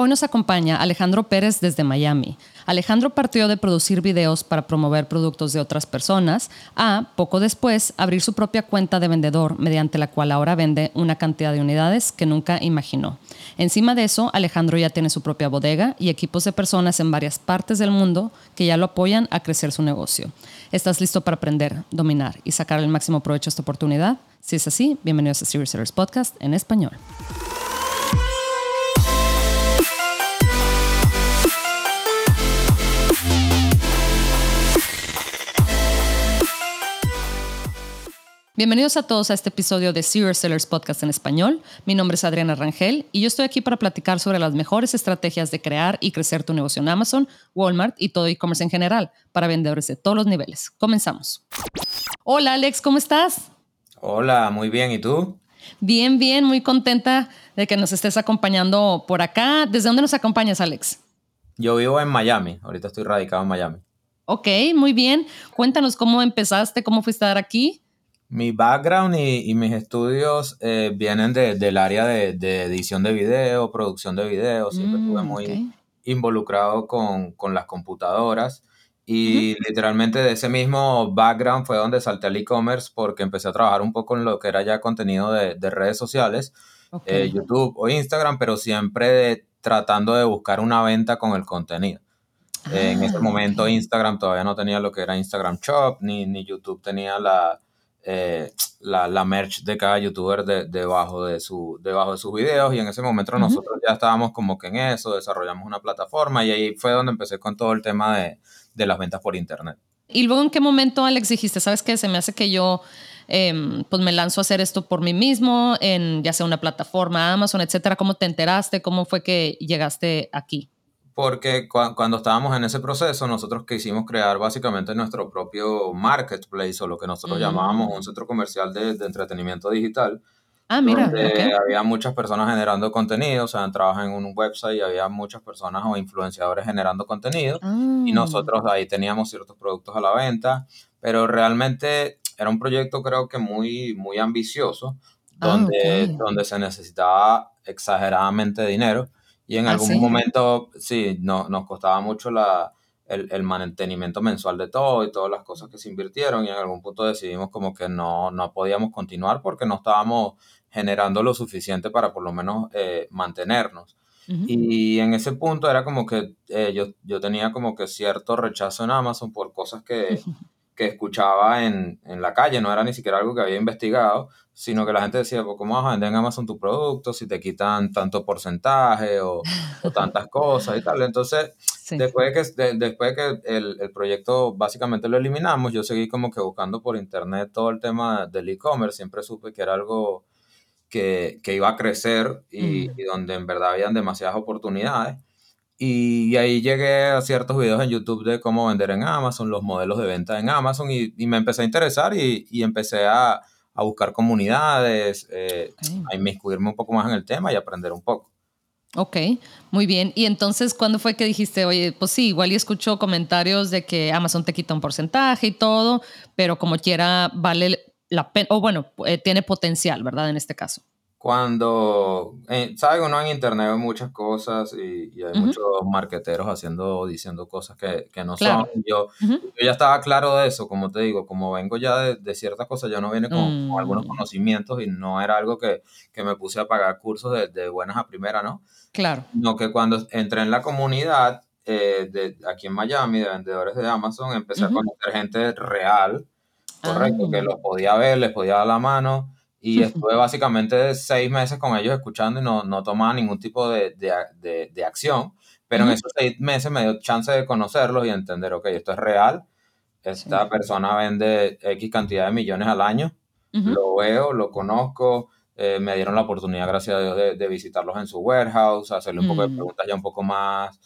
Hoy nos acompaña Alejandro Pérez desde Miami. Alejandro partió de producir videos para promover productos de otras personas a, poco después, abrir su propia cuenta de vendedor mediante la cual ahora vende una cantidad de unidades que nunca imaginó. Encima de eso, Alejandro ya tiene su propia bodega y equipos de personas en varias partes del mundo que ya lo apoyan a crecer su negocio. ¿Estás listo para aprender, dominar y sacar el máximo provecho a esta oportunidad? Si es así, bienvenidos a Serious Podcast en español. Bienvenidos a todos a este episodio de Serious Sellers Podcast en español. Mi nombre es Adriana Rangel y yo estoy aquí para platicar sobre las mejores estrategias de crear y crecer tu negocio en Amazon, Walmart y todo e-commerce en general para vendedores de todos los niveles. Comenzamos. Hola Alex, ¿cómo estás? Hola, muy bien. ¿Y tú? Bien, bien, muy contenta de que nos estés acompañando por acá. ¿Desde dónde nos acompañas, Alex? Yo vivo en Miami. Ahorita estoy radicado en Miami. Ok, muy bien. Cuéntanos cómo empezaste, cómo fuiste a dar aquí. Mi background y, mis estudios eh, vienen del área de, edición de video, producción de video. Siempre estuve mm, muy involucrado con, las computadoras. Y literalmente de ese mismo background fue donde salté al e-commerce porque empecé a trabajar un poco en lo que era ya contenido de, redes sociales, eh, YouTube o Instagram, pero siempre tratando de buscar una venta con el contenido. en ese ah, momento Instagram todavía no tenía lo que era Instagram Shop, ni, ni YouTube tenía la, eh, la, la, merch de cada youtuber debajo, de su, debajo de sus videos y en ese momento nosotros ya estábamos como que en eso, desarrollamos una plataforma y ahí fue donde empecé con todo el tema de, de las ventas por internet. ¿Y luego en qué momento, Alex, dijiste, sabes qué, se me hace que yo em, pues me lanzo a hacer esto por mí mismo, en ya sea una plataforma, Amazon, etcétera? ¿Cómo te enteraste? ¿Cómo fue que llegaste aquí? Porque cuando estábamos en ese proceso, nosotros quisimos crear básicamente nuestro propio marketplace o lo que nosotros llamábamos un centro comercial de, entretenimiento digital. Ah, mira. Donde había muchas personas generando contenido, o sea, entrabas en un website y había muchas personas o influenciadores generando contenido y ah. nosotros ahí teníamos ciertos productos a la venta, pero realmente era un proyecto creo que muy, muy ambicioso, ah, donde, donde se necesitaba exageradamente dinero y en ¿Ah, algún momento, sí, no, nos costaba mucho la, el, el, mantenimiento mensual de todo y todas las cosas que se invirtieron. Y en algún punto decidimos como que no, no podíamos continuar porque no estábamos generando lo suficiente para por lo menos eh, mantenernos. Y en ese punto era como que eh, yo, yo tenía como que cierto rechazo en Amazon por cosas que, que escuchaba en, en, la calle, no era ni siquiera algo que había investigado, sino que la gente decía, pues, ¿cómo vas a vender en Amazon tu producto si te quitan tanto porcentaje o, o tantas cosas y tal? Entonces, después de que, después que el, el, proyecto básicamente lo eliminamos, yo seguí como que buscando por internet todo el tema del e-commerce, siempre supe que era algo que, que iba a crecer y, y donde en verdad habían demasiadas oportunidades. Y ahí llegué a ciertos videos en YouTube de cómo vender en Amazon, los modelos de venta en Amazon, y, y me empecé a interesar y, y empecé a, a, buscar comunidades, eh, a inmiscuirme un poco más en el tema y aprender un poco. Ok, muy bien. Y entonces, ¿cuándo fue que dijiste, oye, pues sí, igual y escucho comentarios de que Amazon te quita un porcentaje y todo, pero como quiera, vale la pena, o bueno, eh, tiene potencial, ¿verdad? En este caso cuando, eh, ¿sabes? Uno en internet ve muchas cosas y, hay muchos marqueteros haciendo, diciendo cosas que, que no son. Yo, yo, ya estaba claro de eso, como te digo, como vengo ya de, de ciertas cosas, yo no vine con, algunos mm. conocimientos y no era algo que, que me puse a pagar cursos de, de, buenas a primera, ¿no? Claro. No que cuando entré en la comunidad eh, de aquí en Miami de vendedores de Amazon, empecé a conocer gente real, correcto, que ah. los podía ver, les podía dar la mano y estuve básicamente seis meses con ellos escuchando y no, no tomaba ningún tipo de, de, de, acción. Pero en esos seis meses me dio chance de conocerlos y entender, ok, esto es real. Esta persona vende X cantidad de millones al año. Lo veo, lo conozco. Eh, me dieron la oportunidad, gracias a Dios, de, de, visitarlos en su warehouse, hacerle un poco de mm. preguntas ya un poco más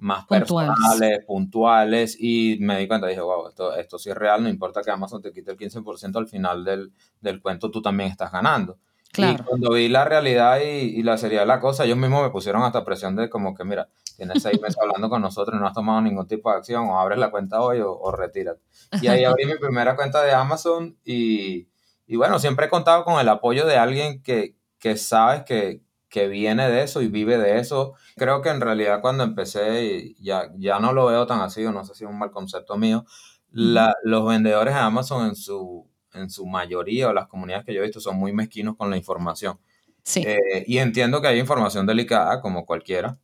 más personales, puntuales, y me di cuenta, dije, wow, esto, esto sí es real, no importa que Amazon te quite el 15% al final del, del, cuento, tú también estás ganando. Claro. Y cuando vi la realidad y, y, la seriedad de la cosa, ellos mismos me pusieron hasta presión de como que, mira, tienes seis meses hablando con nosotros y no has tomado ningún tipo de acción, o abres la cuenta hoy o, o retírate. Y ahí abrí mi primera cuenta de Amazon y, y, bueno, siempre he contado con el apoyo de alguien que, que sabes que, que viene de eso y vive de eso. Creo que en realidad cuando empecé, ya, ya no lo veo tan así, o no sé si es un mal concepto mío, la, los vendedores de Amazon en su, en su mayoría, o las comunidades que yo he visto, son muy mezquinos con la información. Sí. Eh, y entiendo que hay información delicada, como cualquiera,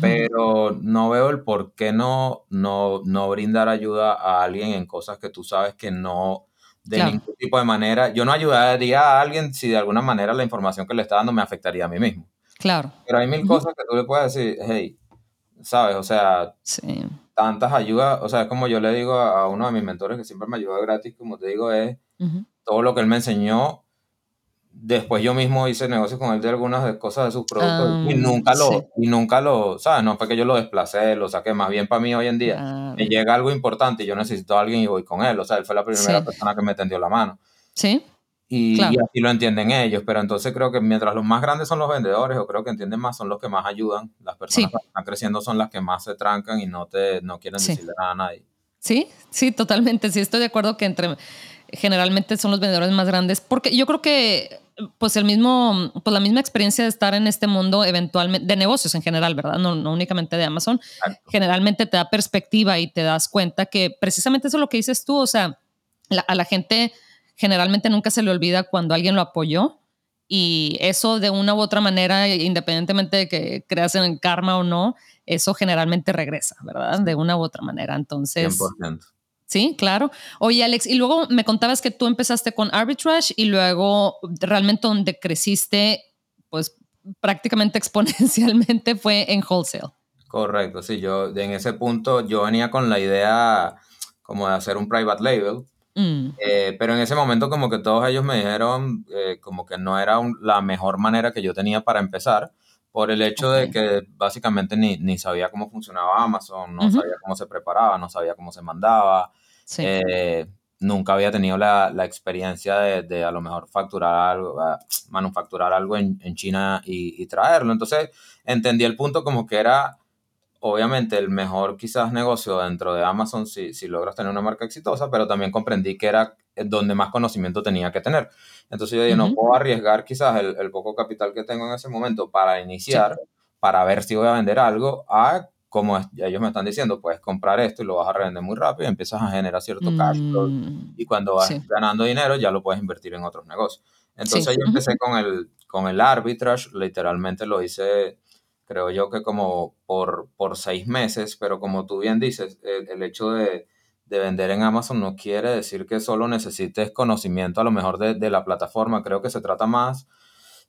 pero no veo el por qué no, no, no brindar ayuda a alguien en cosas que tú sabes que no, de ningún tipo de manera. Yo no ayudaría a alguien si de alguna manera la información que le está dando me afectaría a mí mismo. Claro. Pero hay mil cosas que tú le puedes decir, hey, ¿sabes? O sea, tantas ayudas, o sea, es como yo le digo a, uno de mis mentores que siempre me ayuda gratis, como te digo, es todo lo que él me enseñó después yo mismo hice negocios con él de algunas cosas de sus productos y ah, nunca lo, y nunca lo, ¿sabes? No fue que yo lo desplacé, lo saqué, más bien para mí hoy en día me llega algo importante y yo necesito a alguien y voy con él, o sea, él fue la primera persona que me tendió la mano. Sí. Y, así lo entienden ellos, pero entonces creo que mientras los más grandes son los vendedores, o creo que entienden más, son los que más ayudan. Las personas que están creciendo son las que más se trancan y no, te, no quieren decirle nada a nadie. Sí, sí, totalmente. Sí, estoy de acuerdo que entre generalmente son los vendedores más grandes, porque yo creo que pues el mismo, pues la misma experiencia de estar en este mundo eventualmente, de negocios en general, ¿verdad? No, no únicamente de Amazon, generalmente te da perspectiva y te das cuenta que precisamente eso es lo que dices tú, o sea, a la gente generalmente nunca se le olvida cuando alguien lo apoyó y eso de una u otra manera, independientemente de que creas en karma o no, eso generalmente regresa, ¿verdad? De una u otra manera. Entonces... 100%. Sí, claro. Oye, Alex, y luego me contabas que tú empezaste con arbitrage y luego realmente donde creciste, pues prácticamente exponencialmente fue en wholesale. Correcto, sí, yo en ese punto yo venía con la idea como de hacer un private label, mm. eh, pero en ese momento como que todos ellos me dijeron eh, como que no era la mejor manera que yo tenía para empezar por el hecho de que básicamente ni, ni, sabía cómo funcionaba Amazon, no sabía cómo se preparaba, no sabía cómo se mandaba, eh, nunca había tenido la, la experiencia de, de, a lo mejor facturar algo, manufacturar algo en, en China y, y, traerlo. Entonces entendí el punto como que era obviamente el mejor quizás negocio dentro de Amazon si, si logras tener una marca exitosa, pero también comprendí que era donde más conocimiento tenía que tener. Entonces yo dije, no puedo arriesgar quizás el, el, poco capital que tengo en ese momento para iniciar, para ver si voy a vender algo, a como ellos me están diciendo, puedes comprar esto y lo vas a revender muy rápido y empiezas a generar cierto cash flow. Mm, y cuando vas ganando dinero, ya lo puedes invertir en otros negocios. Entonces yo empecé con el, con el arbitrage, literalmente lo hice, creo yo que como por, por seis meses, pero como tú bien dices, el, hecho de, de, vender en Amazon no quiere decir que solo necesites conocimiento a lo mejor de, de la plataforma, creo que se trata más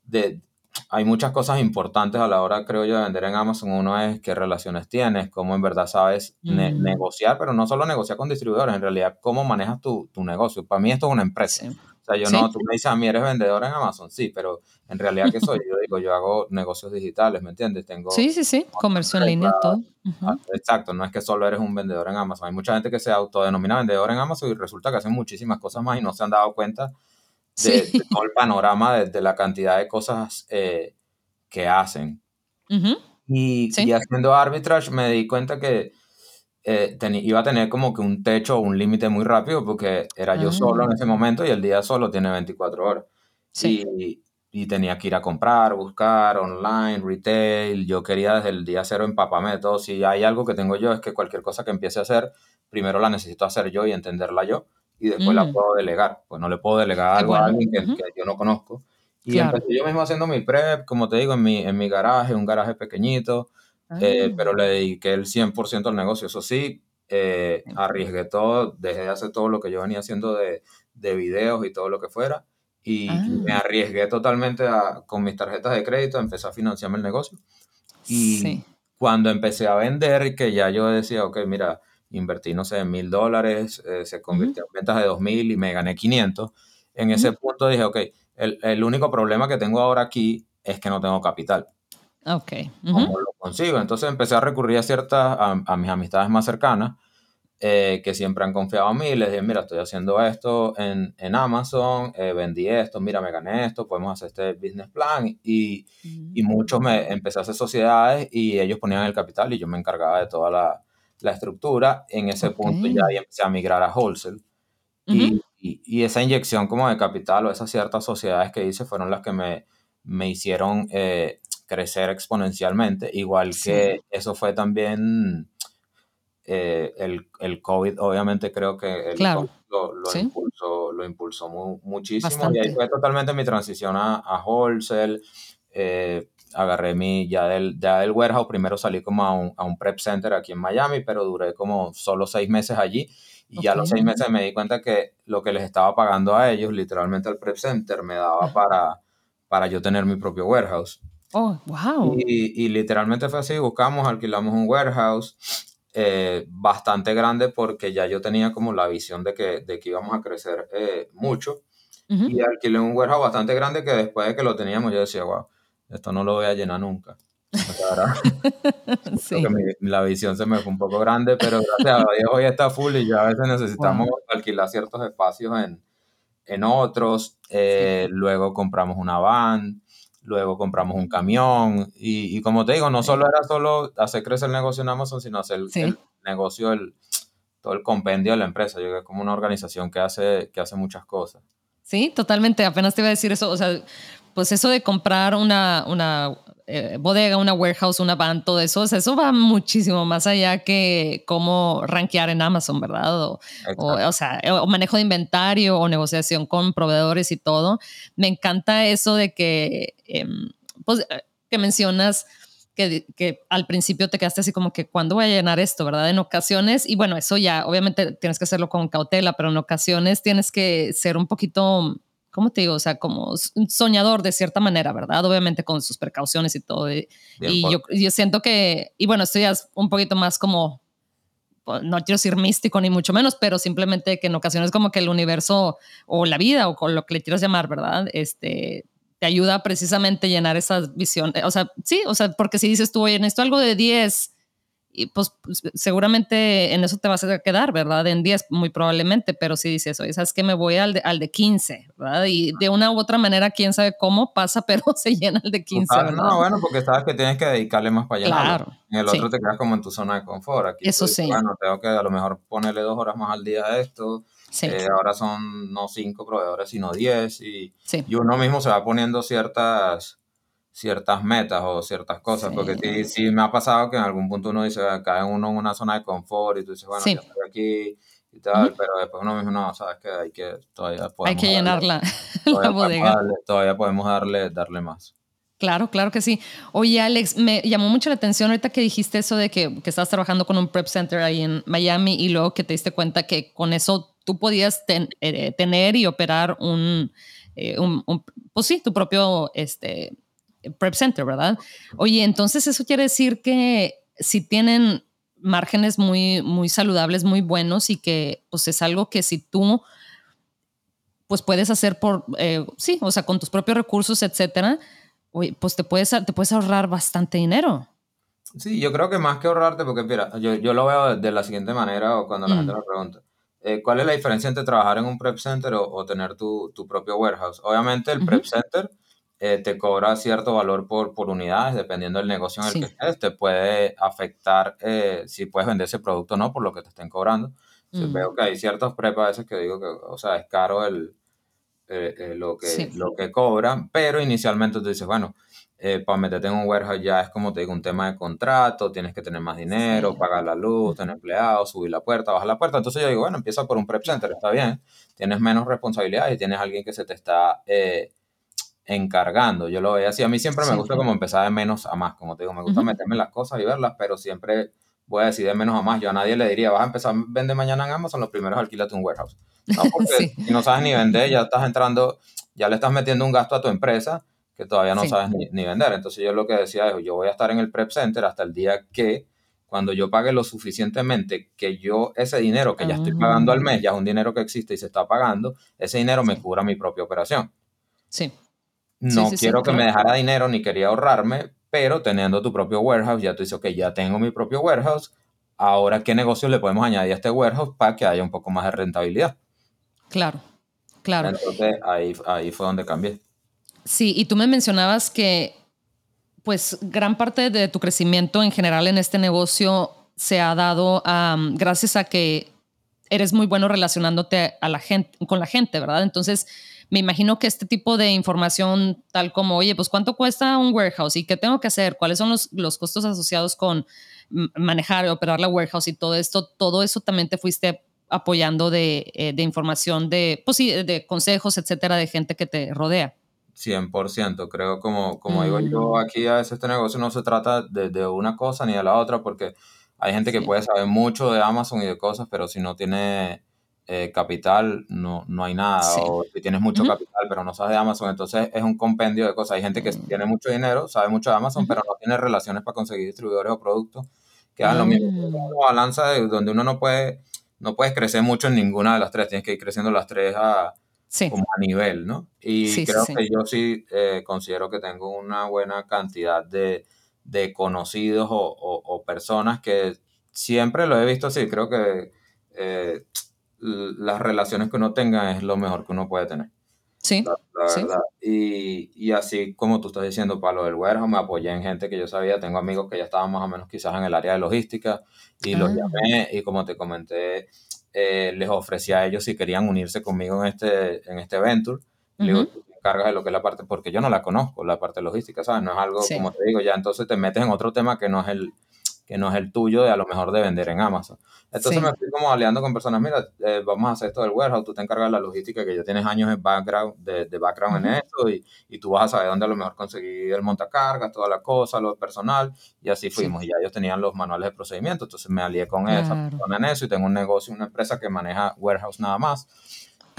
de, hay muchas cosas importantes a la hora, creo yo, de vender en Amazon. Uno es qué relaciones tienes, cómo en verdad sabes mm. negociar, pero no solo negociar con distribuidores, en realidad cómo manejas tu, tu negocio. Para mí esto es una empresa. O sea, yo no, tú me dices a mí eres vendedor en Amazon, sí, pero en realidad ¿qué soy? Yo digo, yo hago negocios digitales, ¿me entiendes? Tengo sí, sí, sí, comercio en línea, todo. Ah, exacto, no es que solo eres un vendedor en Amazon. Hay mucha gente que se autodenomina vendedor en Amazon y resulta que hacen muchísimas cosas más y no se han dado cuenta de, todo el panorama de, la cantidad de cosas eh, que hacen. y, haciendo arbitrage me di cuenta que eh, iba a tener como que un techo o un límite muy rápido porque era yo solo en ese ah. momento y el día solo tiene 24 horas. Y, y, tenía que ir a comprar, buscar online, retail. Yo quería desde el día cero empaparme de todo. Si hay algo que tengo yo es que cualquier cosa que empiece a hacer, primero la necesito hacer yo y entenderla yo y después la mm. puedo delegar. Pues no le puedo delegar algo a alguien que, yo no conozco. Y empecé yo mismo haciendo mi prep, como te digo, en mi, en mi garaje, un garaje pequeñito, eh, ah. pero le dediqué el 100% al negocio. Eso sí, eh, arriesgué todo, dejé de hacer todo lo que yo venía haciendo de, de videos y todo lo que fuera. Y, me ah. arriesgué totalmente a, con mis tarjetas de crédito, empecé a financiarme el negocio. Y cuando empecé a vender, que ya yo decía, ok, mira, invertí, no sé, mil dólares, eh, se convirtió en ventas de dos mil y me gané 500. En ese punto dije, ok, el, el, único problema que tengo ahora aquí es que no tengo capital. Ok. ¿Cómo lo consigo? Entonces empecé a recurrir a ciertas, a, mis amistades más cercanas, eh, que siempre han confiado en mí. Les dije, mira, estoy haciendo esto en, en Amazon, eh, vendí esto, mira, me gané esto, podemos hacer este business plan. Y, y muchos me empecé a hacer sociedades y ellos ponían el capital y yo me encargaba de toda la, la estructura. En ese punto ya empecé a migrar a wholesale. y, y, esa inyección como de capital o esas ciertas sociedades que hice fueron las que me, me hicieron eh, crecer exponencialmente, igual que eso fue también eh, el, el, COVID, obviamente creo que el claro. lo, lo, impulsó, lo impulsó muchísimo y ahí fue totalmente mi transición a, a wholesale. Eh, agarré mi, ya del, ya del warehouse, primero salí como a un, a un, prep center aquí en Miami, pero duré como solo seis meses allí y ya a los seis meses me di cuenta que lo que les estaba pagando a ellos, literalmente al prep center, me daba para, para yo tener mi propio warehouse. Oh, wow. Y, y literalmente fue así, buscamos, alquilamos un warehouse eh, bastante grande porque ya yo tenía como la visión de que, de que íbamos a crecer eh, mucho. Y alquilé un warehouse bastante grande que después de que lo teníamos yo decía, wow, esto no lo voy a llenar nunca. sí. la visión se me fue un poco grande, pero gracias a Dios hoy está full y ya a veces necesitamos alquilar ciertos espacios en, en otros. Eh, luego compramos una van, luego compramos un camión y, y, como te digo, no solo era solo hacer crecer el negocio en Amazon, sino hacer el negocio, el, todo el compendio de la empresa. Yo creo que como una organización que hace, que hace muchas cosas. Sí, totalmente. Apenas te iba a decir eso. O sea, pues eso de comprar una, una eh, bodega, una warehouse, una van, todo eso, eso va muchísimo más allá que cómo rankear en Amazon, ¿verdad? O, o, sea, o manejo de inventario o negociación con proveedores y todo. Me encanta eso de que, em, pues, eh, que mencionas que, que, al principio te quedaste así como que, ¿cuándo voy a llenar esto, verdad? En ocasiones, y bueno, eso ya, obviamente tienes que hacerlo con cautela, pero en ocasiones tienes que ser un poquito ¿cómo te digo? O sea, como un soñador de cierta manera, ¿verdad? Obviamente con sus precauciones y todo. Y, yo, yo, siento que, y bueno, esto ya es un poquito más como, no quiero decir místico ni mucho menos, pero simplemente que en ocasiones como que el universo o la vida o con lo que le quieras llamar, ¿verdad? Este, te ayuda precisamente a llenar esa visión. O sea, sí, o sea, porque si dices tú, oye, necesito algo de 10 y pues, pues, seguramente en eso te vas a quedar, ¿verdad? En 10 muy probablemente, pero si dices, oye, ¿sabes que Me voy al de, al de 15, ¿verdad? Y de una u otra manera, quién sabe cómo pasa, pero se llena el de 15, ¿verdad? No, bueno, porque sabes que tienes que dedicarle más para allá. Claro. En el otro te quedas como en tu zona de confort. Aquí eso sí. Bueno, tengo que a lo mejor ponerle dos horas más al día a esto. Sí. Eh, ahora son no cinco proveedores, sino 10 y, y uno mismo se va poniendo ciertas ciertas metas o ciertas cosas, porque sí, sí, me ha pasado que en algún punto uno dice, cae uno en una zona de confort y tú dices, bueno, yo estoy aquí y tal, pero después uno mismo, no, sabes que hay que todavía podemos Hay que llenar la, la bodega. todavía podemos darle, darle más. Claro, claro que sí. Oye, Alex, me llamó mucho la atención ahorita que dijiste eso de que, que estabas trabajando con un prep center ahí en Miami y luego que te diste cuenta que con eso tú podías eh, tener y operar un, eh, un, un, pues sí, tu propio este, Prep Center, ¿verdad? Oye, entonces eso quiere decir que si tienen márgenes muy, muy saludables, muy buenos y que pues es algo que si tú pues puedes hacer por, eh, sí, o sea, con tus propios recursos, etcétera, pues te puedes, te puedes ahorrar bastante dinero. Sí, yo creo que más que ahorrarte, porque mira, yo, yo lo veo de la siguiente manera o cuando la gente mm. me pregunta, eh, ¿cuál es la diferencia entre trabajar en un prep center o, tener tu, tu, propio warehouse? Obviamente el prep center eh, te cobra cierto valor por, por unidades, dependiendo del negocio en el que estés, te puede afectar eh, si puedes vender ese producto o no por lo que te estén cobrando. Mm. Veo que hay ciertos prepas a veces que digo que, o sea, es caro el, eh, lo, que, lo que cobran, pero inicialmente tú dices, bueno, para meterte en un warehouse ya es como te digo, un tema de contrato, tienes que tener más dinero, pagar la luz, tener empleados, subir la puerta, bajar la puerta. Entonces yo digo, bueno, empieza por un prep center, está bien, tienes menos responsabilidades y tienes alguien que se te está encargando. Yo lo veo así. A mí siempre me gusta como empezar de menos a más. Como te digo, me gusta meterme en las cosas y verlas, pero siempre voy a decir de menos a más. Yo a nadie le diría, vas a empezar a vender mañana en Amazon, los primeros alquílate un warehouse. No, porque si no sabes ni vender, ya estás entrando, ya le estás metiendo un gasto a tu empresa que todavía no sabes ni, vender. Entonces yo lo que decía es, yo voy a estar en el prep center hasta el día que cuando yo pague lo suficientemente que yo ese dinero que ya estoy pagando al ah. mes, ya es un dinero que existe y se está pagando, ese dinero me cubra mi propia operación. Sí. No quiero que me dejara dinero ni quería ahorrarme, pero teniendo tu propio warehouse, ya tú dices, ok, ya tengo mi propio warehouse, ahora qué negocios le podemos añadir a este warehouse para que haya un poco más de rentabilidad. Claro, claro. Entonces ahí, ahí fue donde cambié. Sí, y tú me mencionabas que pues gran parte de tu crecimiento en general en este negocio se ha dado gracias a que eres muy bueno relacionándote a la gente, con la gente, ¿verdad? Entonces, me imagino que este tipo de información, tal como, oye, pues cuánto cuesta un warehouse y qué tengo que hacer, cuáles son los, los costos asociados con manejar y operar la warehouse y todo esto, todo eso también te fuiste apoyando de, eh, de información, de, pues sí, de consejos, etcétera, de gente que te rodea. 100%, creo como, como digo yo, mm. aquí a veces este negocio no se trata de, de, una cosa ni de la otra, porque hay gente que puede saber mucho de Amazon y de cosas, pero si no tiene eh, capital, no, no hay nada. O si tienes mucho capital, pero no sabes de Amazon, entonces es un compendio de cosas. Hay gente que mm. tiene mucho dinero, sabe mucho de Amazon, pero no tiene relaciones para conseguir distribuidores o productos que hagan lo mismo. Una mm. balanza de, donde uno no puede, no puedes crecer mucho en ninguna de las tres, tienes que ir creciendo las tres a, como a nivel, ¿no? Y creo que yo sí eh, considero que tengo una buena cantidad de, de conocidos o, o, personas que siempre lo he visto así, creo que eh, las relaciones que uno tenga es lo mejor que uno puede tener. Sí. La, verdad. Y, y, así como tú estás diciendo, para lo del warehouse, me apoyé en gente que yo sabía, tengo amigos que ya estaban más o menos quizás en el área de logística y los ah. llamé y como te comenté, eh, les ofrecí a ellos si querían unirse conmigo en este, en este venture. Le digo, tú te encargas de lo que es la parte, porque yo no la conozco, la parte logística, ¿sabes? No es algo, como te digo, ya entonces te metes en otro tema que no es el, que no es el tuyo de a lo mejor de vender en Amazon. Entonces me fui como aliando con personas, mira, eh, vamos a hacer esto del warehouse, tú te encargas de la logística, que ya tienes años de background, de, de background en esto, y, y, tú vas a saber dónde a lo mejor conseguir el montacargas, toda la cosa, lo personal, y así fuimos. Y ya ellos tenían los manuales de procedimiento, entonces me alié con esa persona en eso, y tengo un negocio, una empresa que maneja warehouse nada más.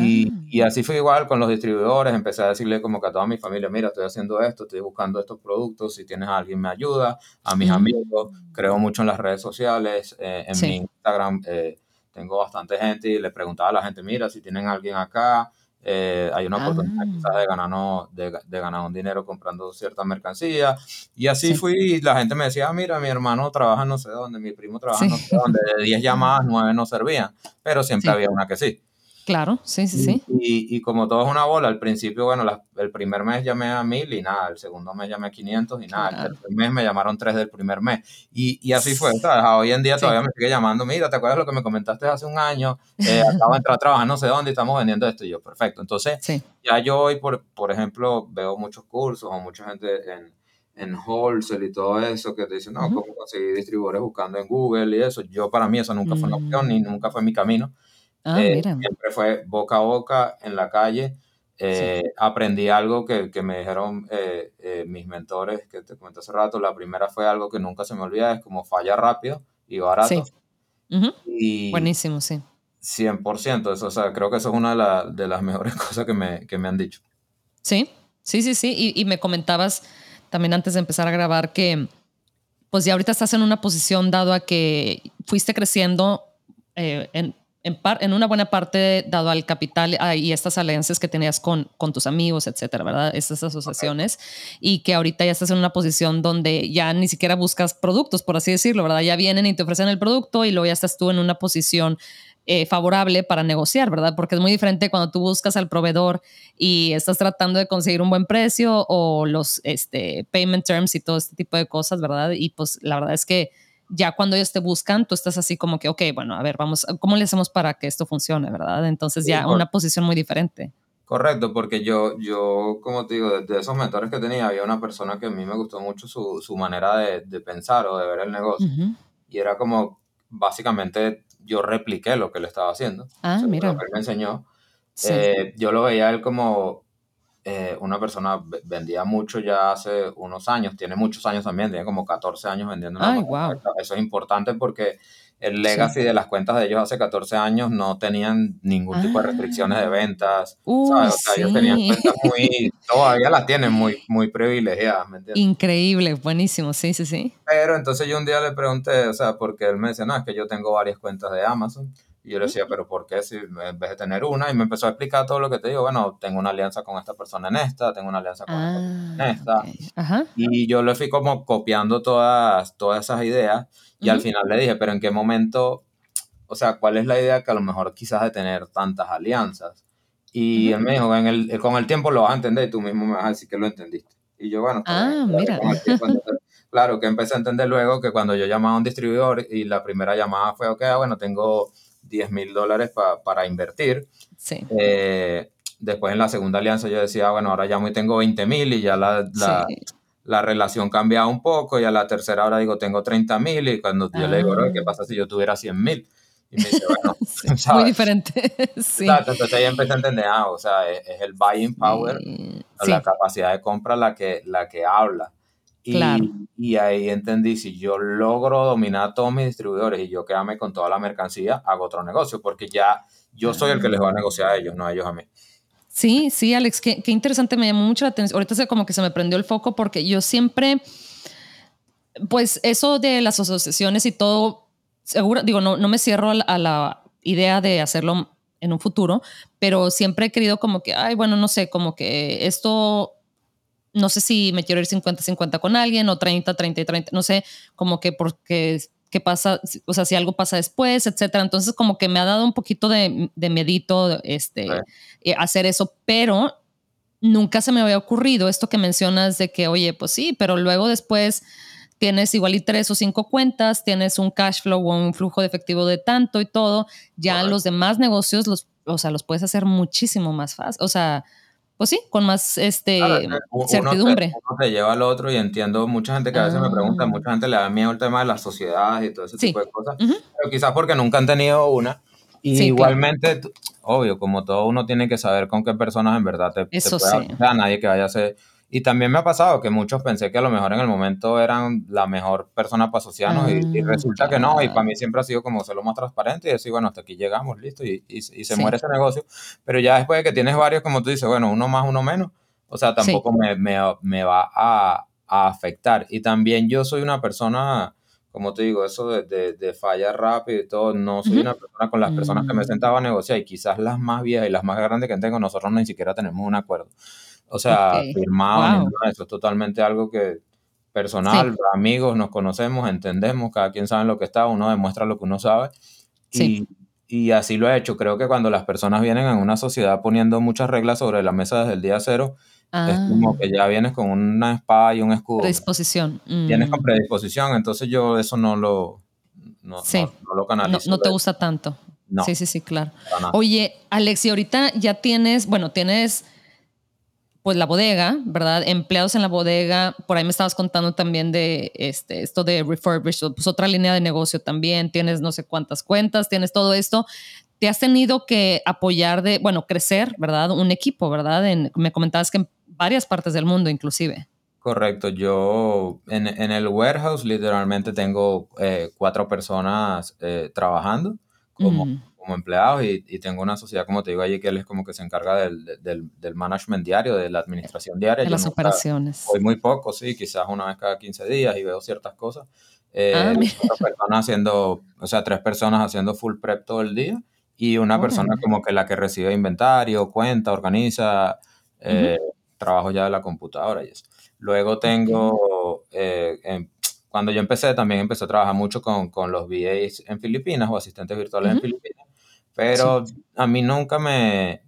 Y, ah. y, así fue igual con los distribuidores, empecé a decirle como que a toda mi familia, mira, estoy haciendo esto, estoy buscando estos productos, si tienes a alguien me ayuda, a mis amigos, creo mucho en las redes sociales, eh, en mi Instagram eh, tengo bastante gente y le preguntaba a la gente, mira, si tienen a alguien acá, eh, hay una oportunidad ah. quizás de ganar, de, de, ganar un dinero comprando cierta mercancía. Y así fui, y la gente me decía, ah, mira, mi hermano trabaja no sé dónde, mi primo trabaja no sé dónde, de 10 llamadas, 9 no servían, pero siempre había una que sí. Claro, sí, sí, sí. Y, y, como todo es una bola, al principio, bueno, el primer mes llamé a mil y nada, el segundo mes llamé a 500 y nada, el tercer mes me llamaron tres del primer mes. Y, y así fue, ¿sabes? Hoy en día todavía me sigue llamando, mira, ¿te acuerdas lo que me comentaste hace un año? Eh, acabo de entrar a trabajar no sé dónde y estamos vendiendo esto. Y yo, perfecto. Entonces, ya yo hoy, por, por ejemplo, veo muchos cursos o mucha gente en, en wholesale y todo eso que te dicen, no, cómo conseguir distribuidores buscando en Google y eso. Yo, para mí, eso nunca fue una opción ni mm. nunca fue mi camino. Ah, eh, siempre fue boca a boca en la calle. Eh, aprendí algo que, que me dijeron eh, mis mentores, que te comenté hace rato. La primera fue algo que nunca se me olvida, es como falla rápido y barato. y Buenísimo, sí. 100%, eso, o sea, creo que eso es una de, de las mejores cosas que me, que me, han dicho. Sí, sí, sí, sí. Y, y, me comentabas también antes de empezar a grabar que, pues ya ahorita estás en una posición dado a que fuiste creciendo en, en, en, una buena parte dado al capital y estas alianzas que tenías con, con tus amigos, etcétera, ¿verdad? Estas asociaciones y que ahorita ya estás en una posición donde ya ni siquiera buscas productos, por así decirlo, ¿verdad? Ya vienen y te ofrecen el producto y luego ya estás tú en una posición eh, favorable para negociar, ¿verdad? Porque es muy diferente cuando tú buscas al proveedor y estás tratando de conseguir un buen precio o los este, payment terms y todo este tipo de cosas, ¿verdad? Y pues la verdad es que ya cuando ellos te buscan, tú estás así como que, ok, bueno, a ver, vamos, ¿cómo le hacemos para que esto funcione, verdad? Entonces ya una posición muy diferente. Correcto, porque yo, yo, como te digo, de, esos mentores que tenía, había una persona que a mí me gustó mucho su, su manera de, de, pensar o de ver el negocio. Y era como, básicamente, yo repliqué lo que él estaba haciendo. Ah, mira. Lo que él me enseñó. Eh, yo lo veía él como eh, una persona vendía mucho ya hace unos años, tiene muchos años también, tiene como 14 años vendiendo. Eso es importante porque el legacy de las cuentas de ellos hace 14 años no tenían ningún tipo de restricciones de ah. ventas. ellos tenían cuentas muy, todavía las tienen muy, muy privilegiadas, Increíble, buenísimo, sí, sí, sí. Pero entonces yo un día le pregunté, o sea, porque él me decía, no, es que yo tengo varias cuentas de Amazon. Y yo le decía, pero ¿por qué si en vez de tener una? Y me empezó a explicar todo lo que te digo. Bueno, tengo una alianza con esta persona en esta, tengo una alianza con esta en ah, esta. Y yo le fui como copiando todas, todas esas ideas. Y al final le dije, pero ¿en qué momento? O sea, ¿cuál es la idea que a lo mejor quizás de tener tantas alianzas? Y él me dijo, en el, con el tiempo lo vas a entender y tú mismo me vas a decir que lo entendiste. Y yo, bueno, ah, mira. claro, que empecé a entender luego que cuando yo llamaba a un distribuidor y la primera llamada fue, ok, ah, bueno, tengo 10 mil dólares para invertir. Sí. Eh, después en la segunda alianza yo decía, bueno, ahora ya muy tengo 20 mil y ya la, la, la, relación cambia un poco y a la tercera ahora digo, tengo 30 mil y cuando yo le digo, ¿qué ah. pasa si yo tuviera 100 mil? Y me dice, bueno, muy diferente. sí. entonces ahí empecé a entender, ah, o sea, es, el buying power, la capacidad de compra la que, la que habla. Y, y, ahí entendí, si yo logro dominar todos mis distribuidores y yo quedarme con toda la mercancía, hago otro negocio, porque ya yo soy el que les va a negociar a ellos, no a ellos a mí. Sí, sí, Alex, qué, qué interesante, me llamó mucho la atención. Ahorita se como que se me prendió el foco porque yo siempre, pues eso de las asociaciones y todo, seguro, digo, no, no me cierro a la, idea de hacerlo en un futuro, pero siempre he querido como que, ay, bueno, no sé, como que esto, no sé si me quiero ir 50-50 con alguien o 30-30-30, no sé, como que porque qué pasa, o sea, si algo pasa después, etcétera. Entonces, como que me ha dado un poquito de, de medito este, eh, hacer eso, pero nunca se me había ocurrido esto que mencionas de que, oye, pues sí, pero luego después tienes igual y tres o cinco cuentas, tienes un cash flow o un flujo de efectivo de tanto y todo, ya los demás negocios los, o sea, los puedes hacer muchísimo más fácil, o sea, pues sí, con más este, certidumbre. Uno te, lleva al otro y entiendo mucha gente que a veces me pregunta, ah. mucha gente le da miedo el tema de las sociedades y todo ese tipo de cosas, pero quizás porque nunca han tenido una. Y igualmente, obvio, como todo uno tiene que saber con qué personas en verdad te, Eso te puede sí. nadie que vaya a ser y también me ha pasado que muchos pensé que a lo mejor en el momento eran la mejor persona para asociarnos y, ah, resulta que no. Y para mí siempre ha sido como ser lo más transparente y decir, bueno, hasta aquí llegamos, listo, y, y, se muere ese negocio. Pero ya después de que tienes varios, como tú dices, bueno, uno más, uno menos, o sea, tampoco me, me, me, va a, a, afectar. Y también yo soy una persona, como te digo, eso de, de, de fallar rápido y todo, no soy una persona con las personas que me mm. sentaba a negociar y quizás las más viejas y las más grandes que tengo, nosotros ni siquiera tenemos un acuerdo. O sea, firmado, eso es totalmente algo que personal, amigos, nos conocemos, entendemos, cada quien sabe lo que está, uno demuestra lo que uno sabe. Y, y, así lo he hecho. Creo que cuando las personas vienen en una sociedad poniendo muchas reglas sobre la mesa desde el día cero, es como ah. que ya vienes con una espada y un escudo. Predisposición. Vienes con mm. predisposición, entonces yo eso no lo, no, lo canalizo. No, te gusta tanto. Sí, sí, sí, claro. Oye, Alexi, ahorita ya tienes, bueno, tienes pues la bodega, ¿verdad? Empleados en la bodega, por ahí me estabas contando también de este, esto de refurbished, pues otra línea de negocio también, tienes no sé cuántas cuentas, tienes todo esto. Te has tenido que apoyar de, bueno, crecer, ¿verdad? Un equipo, ¿verdad? me comentabas que en varias partes del mundo inclusive. Correcto, yo en, el warehouse literalmente tengo eh, cuatro personas eh, trabajando como, como empleados y, y, tengo una sociedad, como te digo allí, que él es como que se encarga del, del, del management diario, de la administración diaria. De las operaciones. Hoy muy poco, sí, quizás una vez cada 15 días y veo ciertas cosas. Eh, ah, personas haciendo, o sea, tres personas haciendo full prep todo el día y una persona como que la que recibe inventario, cuenta, organiza, eh, trabajo ya de la computadora y eso. Luego tengo, eh, cuando yo empecé, también empecé a trabajar mucho con, con los VAs en Filipinas o asistentes virtuales en Filipinas. Pero a mí nunca me,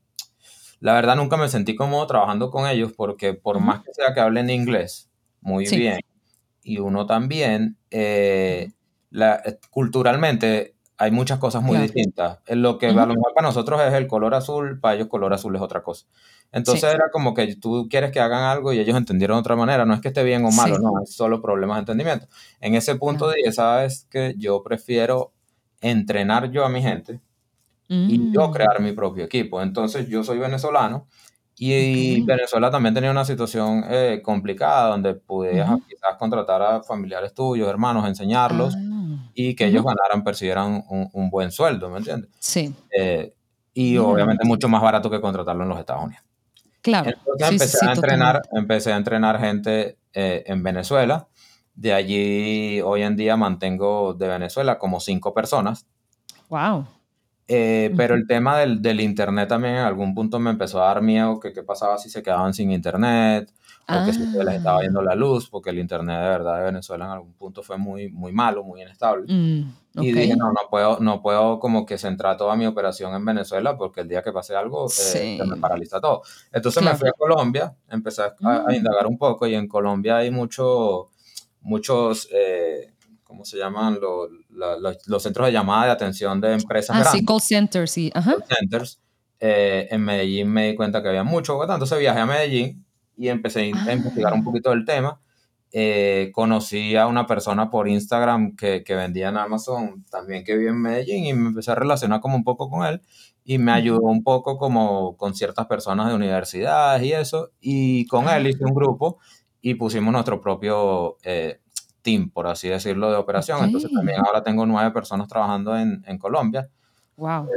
la verdad nunca me sentí cómodo trabajando con ellos porque por más que sea que hablen inglés muy bien y uno también, eh, la, eh, culturalmente hay muchas cosas muy distintas. Lo que a lo mejor para nosotros es el color azul, para ellos color azul es otra cosa. Entonces era como que tú quieres que hagan algo y ellos entendieron de otra manera. No es que esté bien o malo, no, es solo problemas de entendimiento. En ese punto de sabes que yo prefiero entrenar yo a mi gente y yo mm. crear mi propio equipo. Entonces yo soy venezolano y Venezuela también tenía una situación eh, complicada donde pudieras quizás contratar a familiares tuyos, hermanos, enseñarlos ah. y que ellos ganaran, percibieran un, buen sueldo, ¿me entiendes? Sí. Eh, y obviamente mucho más barato que contratarlo en los Estados Unidos. Claro. Entonces empecé, a entrenar, empecé a entrenar gente eh, en Venezuela. De allí hoy en día mantengo de Venezuela como cinco personas. Wow. Eh, pero el tema del, del, internet también en algún punto me empezó a dar miedo que qué pasaba si se quedaban sin internet o que si se les estaba yendo la ah. luz, porque el internet de verdad de Venezuela en algún punto fue muy, muy malo, muy inestable. Mm, y dije, no, no puedo, no puedo como que centrar toda mi operación en Venezuela porque el día que pase algo eh, se me paraliza todo. Entonces me fui a Colombia, empecé a, a, mm. indagar un poco y en Colombia hay mucho, muchos... Eh, ¿cómo se llaman? Los, los, centros de llamada de atención de empresas ah, sí, call centers, sí. Call centers. eh, en Medellín me di cuenta que había mucho Bogotá, entonces viajé a Medellín y empecé a investigar un ah. poquito del tema. Eh, conocí a una persona por Instagram que, que, vendía en Amazon también que vive en Medellín y me empecé a relacionar como un poco con él y me ayudó un poco como con ciertas personas de universidades y eso y con él hice un grupo y pusimos nuestro propio eh, team, por así decirlo, de operación. Entonces también ahora tengo nueve personas trabajando en, en Colombia. Wow.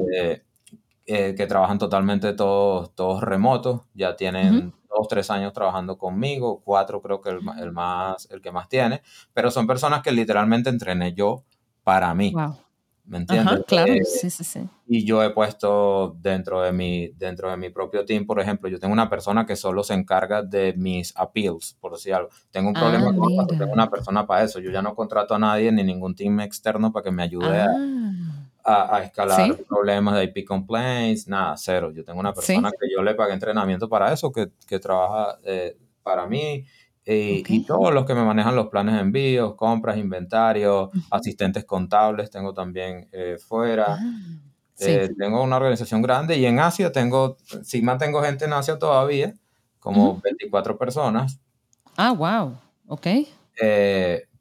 Eh, que trabajan totalmente todos, todos remotos, ya tienen dos, tres años trabajando conmigo, cuatro creo que el, el, más, el que más tiene, pero son personas que literalmente entrené yo para mí. ¿Me entiendes? Ajá, claro, eh, sí, sí, sí. Y yo he puesto dentro de, mi, dentro de mi propio team, por ejemplo, yo tengo una persona que solo se encarga de mis appeals, por decir algo. Tengo un problema ah, con tengo una persona para eso. Yo ya no contrato a nadie ni ningún team externo para que me ayude a ah a, escalar problemas de IP complaints, nada, cero. Yo tengo una persona que yo le pagué entrenamiento para eso, que, que trabaja eh, para mí. Y, todos los que me manejan los planes de envíos, compras, inventario, asistentes contables, tengo también eh, fuera. Ah, eh, tengo una organización grande y en Asia tengo, sí mantengo gente en Asia todavía, como 24 personas. Ah, wow, ok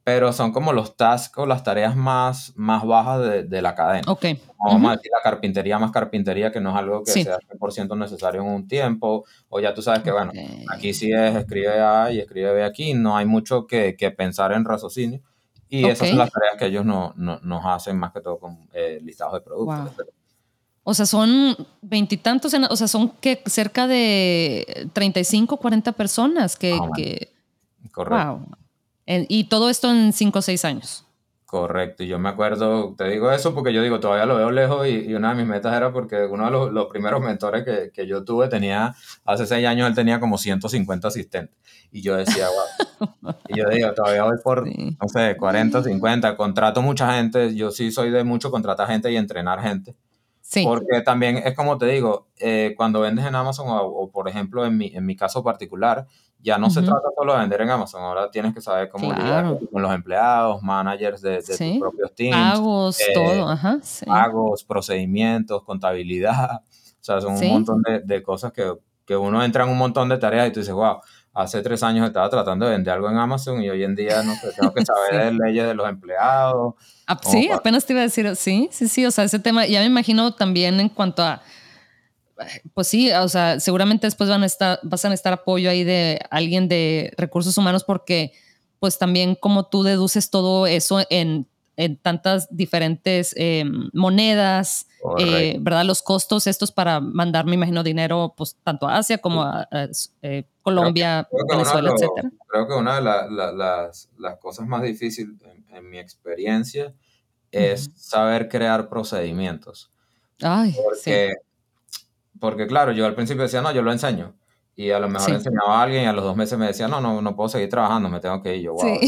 pero son como los tasks o las tareas más, más bajas de, de la cadena. Ok. Vamos a decir la carpintería más carpintería, que no es algo que sea 100% necesario en un tiempo, o ya tú sabes que, bueno, aquí sí es escribe A y escribe B aquí, no hay mucho que, que pensar en raciocinio, y esas son las tareas que ellos no, no, nos hacen más que todo con eh, listados de productos. O sea, son veintitantos, o sea, son que cerca de 35, 40 personas que... que... Correcto. Wow y todo esto en 5 o 6 años. Correcto, y yo me acuerdo, te digo eso porque yo digo, todavía lo veo lejos y, una de mis metas era porque uno de los, los primeros mentores que, que, yo tuve tenía, hace 6 años él tenía como 150 asistentes. Y yo decía, wow. y yo digo, todavía voy por, no sé, 40, 50, contrato mucha gente, yo sí soy de mucho contratar gente y entrenar gente. Sí. Porque también es como te digo, eh, cuando vendes en Amazon o, o, por ejemplo en mi, en mi caso particular, ya no se trata solo de vender en Amazon, ahora tienes que saber cómo lidiar con los empleados, managers de, de tus propios teams. Pagos, eh, todo, ajá. Pagos, procedimientos, contabilidad. O sea, son un montón de, de cosas que, que, uno entra en un montón de tareas y tú dices, wow, hace tres años estaba tratando de vender algo en Amazon y hoy en día, no sé, tengo que saber de leyes de los empleados. Ah, sí, apenas te iba a decir, sí, sí, sí, o sea, ese tema, ya me imagino también en cuanto a pues sí, o sea, seguramente después van a estar, vas a necesitar apoyo ahí de alguien de recursos humanos porque pues también como tú deduces todo eso en, en tantas diferentes eh, monedas, eh, ¿verdad? Los costos estos para mandar, me imagino, dinero pues tanto a Asia como a, eh, Colombia, Venezuela, etcétera. Creo que una de las, las, cosas más difíciles en, mi experiencia es saber crear procedimientos. Ay, porque porque claro, yo al principio decía, no, yo lo enseño. Y a lo mejor enseñaba a alguien y a los dos meses me decía, no, no, no puedo seguir trabajando, me tengo que ir. Yo, wow,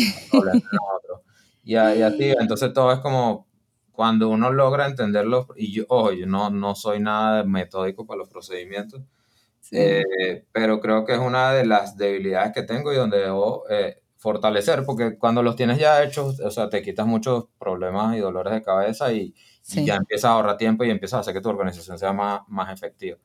Y, así, entonces todo es como cuando uno logra entenderlo, y yo, ojo, yo no, no soy nada metódico para los procedimientos, eh, pero creo que es una de las debilidades que tengo y donde debo eh, fortalecer, porque cuando los tienes ya hechos, o sea, te quitas muchos problemas y dolores de cabeza y, y ya empiezas a ahorrar tiempo y empiezas a hacer que tu organización sea más, más efectiva.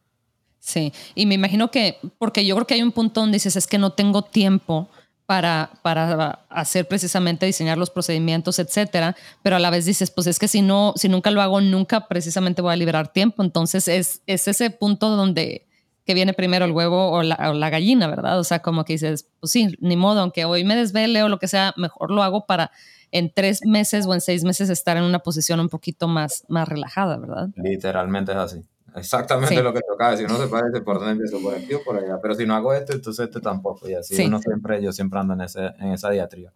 Sí, y me imagino que, porque yo creo que hay un punto donde dices, es que no tengo tiempo para, para hacer precisamente diseñar los procedimientos, etcétera, pero a la vez dices, pues es que si no, si nunca lo hago, nunca precisamente voy a liberar tiempo. Entonces es, es ese punto donde que viene primero el huevo o la, gallina, ¿verdad? O sea, como que dices, pues sí, ni modo, aunque hoy me desvele o lo que sea, mejor lo hago para en tres meses o en seis meses estar en una posición un poquito más, más relajada, ¿verdad? Literalmente es así. Exactamente lo que tocaba decir. Uno se parece por dónde empiezo, por aquí o por allá. Pero si no hago esto, entonces este tampoco. Y así uno siempre, yo siempre ando en, ese, en esa diatriba.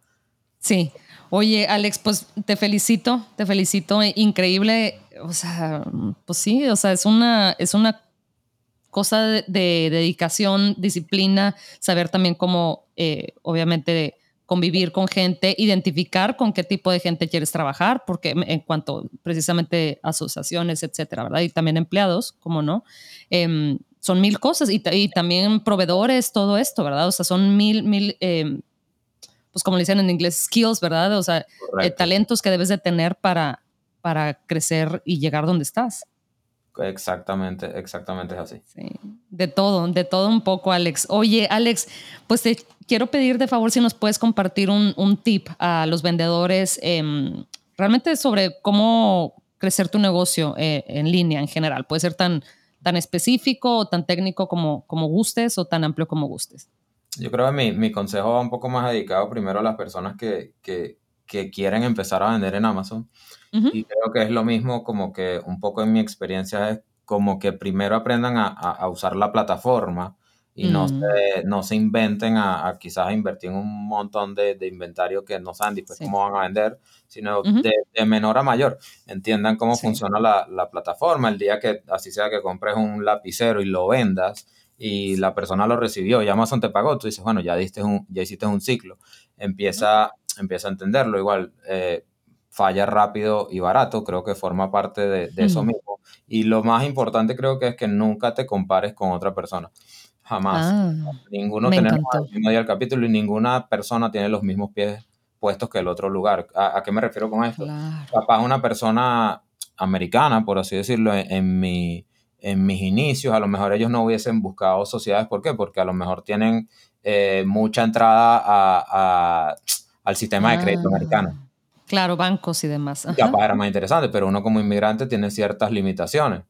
Sí. Oye, Alex, pues te felicito, te felicito. Increíble. O sea, pues sí, o sea, es una, es una cosa de, dedicación, disciplina, saber también cómo, eh, obviamente, convivir con gente, identificar con qué tipo de gente quieres trabajar, porque en cuanto precisamente asociaciones, etcétera, ¿verdad? Y también empleados, como no, em, son mil cosas y, también proveedores, todo esto, ¿verdad? O sea, son mil, mil, em, pues como le dicen en inglés, skills, ¿verdad? O sea, eh, talentos que debes de tener para, para crecer y llegar donde estás. Exactamente, exactamente es así. Sí, de todo, de todo un poco, Alex. Oye, Alex, pues te quiero pedir de favor si nos puedes compartir un, un tip a los vendedores em, realmente sobre cómo crecer tu negocio eh, en línea en general. Puede ser tan, tan específico o tan técnico como, como gustes o tan amplio como gustes. Yo creo que mi, mi consejo va un poco más dedicado primero a las personas que, que, que quieren empezar a vender en Amazon. Y creo que es lo mismo como que un poco en mi experiencia es como que primero aprendan a, a, usar la plataforma y no, mm. se, no se inventen a, quizás invertir en un montón de, de, inventario que no saben después cómo van a vender, sino de, de, menor a mayor. Entiendan cómo funciona la, la, plataforma. El día que así sea que compres un lapicero y lo vendas y la persona lo recibió y Amazon te pagó, tú dices, bueno, ya, diste un, ya hiciste un ciclo. Empieza empieza a entenderlo. Igual, eh, falla rápido y barato, creo que forma parte de, eso mismo. Y lo más importante creo que es que nunca te compares con otra persona. Jamás. Ah, Ninguno tenemos el mismo día del capítulo y ninguna persona tiene los mismos pies puestos que el otro lugar. ¿A, qué me refiero con esto? Capaz una persona americana, por así decirlo, en, mi, en mis inicios, a lo mejor ellos no hubiesen buscado sociedades. ¿Por qué? Porque a lo mejor tienen eh, mucha entrada a al sistema de crédito ah, americano. Claro, bancos y demás. Capaz era más interesante, pero uno como inmigrante tiene ciertas limitaciones.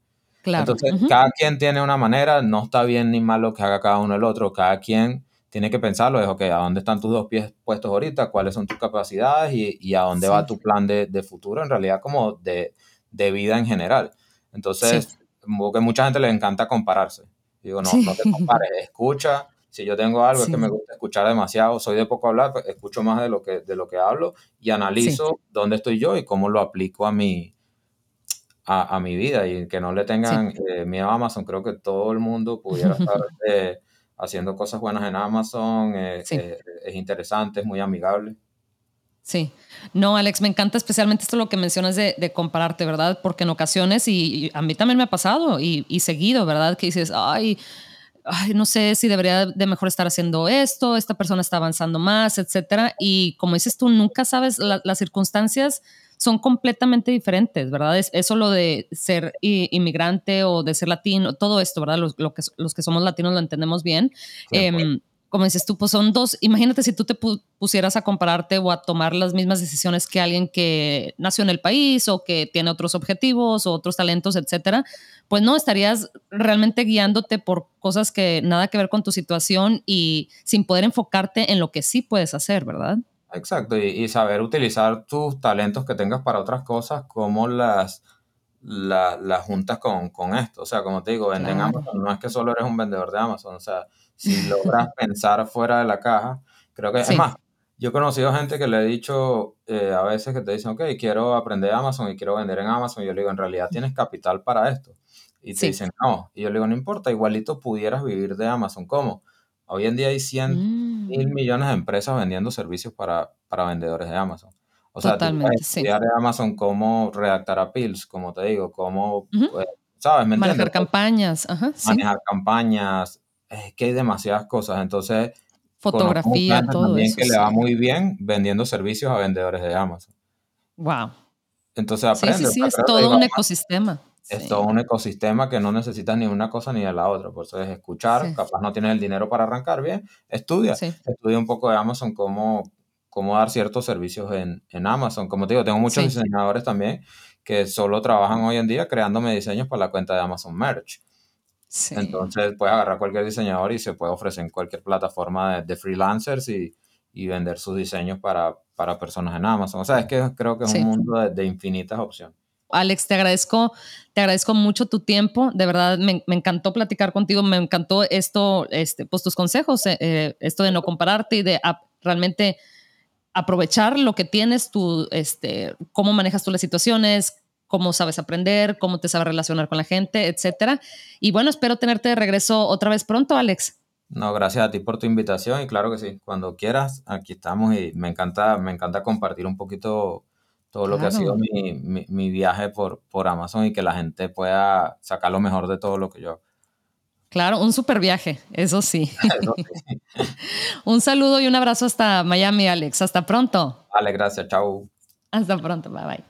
Claro. Entonces, cada quien tiene una manera, no está bien ni mal lo que haga cada uno el otro, cada quien tiene que pensarlo, es, ok, ¿a dónde están tus dos pies puestos ahorita? ¿Cuáles son tus capacidades? Y, y a dónde va tu plan de, de, futuro, en realidad como de, de vida en general. Entonces, como que mucha gente le encanta compararse. Digo, no, no te compares, escucha, si yo tengo algo es que me gusta escuchar demasiado, soy de poco hablar, pues, escucho más de lo que, de lo que hablo y analizo dónde estoy yo y cómo lo aplico a mi, a, a mi vida y que no le tengan eh, miedo a Amazon. Creo que todo el mundo pudiera estar eh, haciendo cosas buenas en Amazon, eh, es interesante, es muy amigable. Sí, no, Alex, me encanta especialmente esto lo que mencionas de, de compararte, ¿verdad? Porque en ocasiones, y, a mí también me ha pasado y, y seguido, ¿verdad? Que dices, ay, no sé si debería de mejor estar haciendo esto, esta persona está avanzando más, etcétera. Y como dices tú, nunca sabes, las circunstancias son completamente diferentes, ¿verdad? Es, eso lo de ser inmigrante o de ser latino, todo esto, ¿verdad? Los, lo que, los que somos latinos lo entendemos bien como dices tú, pues son dos, imagínate si tú te pusieras a compararte o a tomar las mismas decisiones que alguien que nació en el país o que tiene otros objetivos o otros talentos, etcétera, pues no, estarías realmente guiándote por cosas que nada que ver con tu situación y sin poder enfocarte en lo que sí puedes hacer, ¿verdad? Exacto, y, saber utilizar tus talentos que tengas para otras cosas, como las, las juntas con, con, esto. O sea, como te digo, venden Amazon, no es que solo eres un vendedor de Amazon, o sea, si logras pensar fuera de la caja. Creo que, es más, yo he conocido gente que le he dicho eh, a veces que te dicen, ok, quiero aprender Amazon y quiero vender en Amazon. Y yo le digo, en realidad tienes capital para esto. Y te dicen, no. Y yo le digo, no importa, igualito pudieras vivir de Amazon. ¿Cómo? Hoy en día hay 100 mil mm. millones de empresas vendiendo servicios para, para vendedores de Amazon. O sea, Totalmente, tú de Amazon cómo redactar appeals, como te digo, cómo, pues, ¿sabes? manejar campañas. Ajá, manejar campañas, es que hay demasiadas cosas. Entonces, fotografía, todo también que le va muy bien vendiendo servicios a vendedores de Amazon. Wow. Entonces aprende. Sí, sí, es todo un ecosistema. Es todo un ecosistema que no necesitas ni una cosa ni de la otra. Por eso es escuchar, capaz no tienes el dinero para arrancar bien, estudia. Estudia un poco de Amazon, cómo, cómo dar ciertos servicios en, en Amazon. Como te digo, tengo muchos diseñadores también que solo trabajan hoy en día creándome diseños para la cuenta de Amazon Merch. Entonces puedes agarrar cualquier diseñador y se puede ofrecer en cualquier plataforma de, freelancers y, y, vender sus diseños para, para, personas en Amazon. O sea, es que creo que es un mundo de, infinitas opciones. Alex, te agradezco, te agradezco mucho tu tiempo. De verdad, me, encantó platicar contigo. Me encantó esto, este, pues tus consejos, eh, eh, esto de no compararte y de realmente aprovechar lo que tienes, tu, este, cómo manejas tú las situaciones, cómo sabes aprender, cómo te sabes relacionar con la gente, etcétera. Y bueno, espero tenerte de regreso otra vez pronto, Alex. No, gracias a ti por tu invitación y claro que sí, cuando quieras, aquí estamos y me encanta, me encanta compartir un poquito todo lo que ha sido mi, mi, viaje por, por Amazon y que la gente pueda sacar lo mejor de todo lo que yo Claro, un super viaje, eso sí. un saludo y un abrazo hasta Miami, Alex. Hasta pronto. Vale, gracias. Chao. Hasta pronto. Bye bye.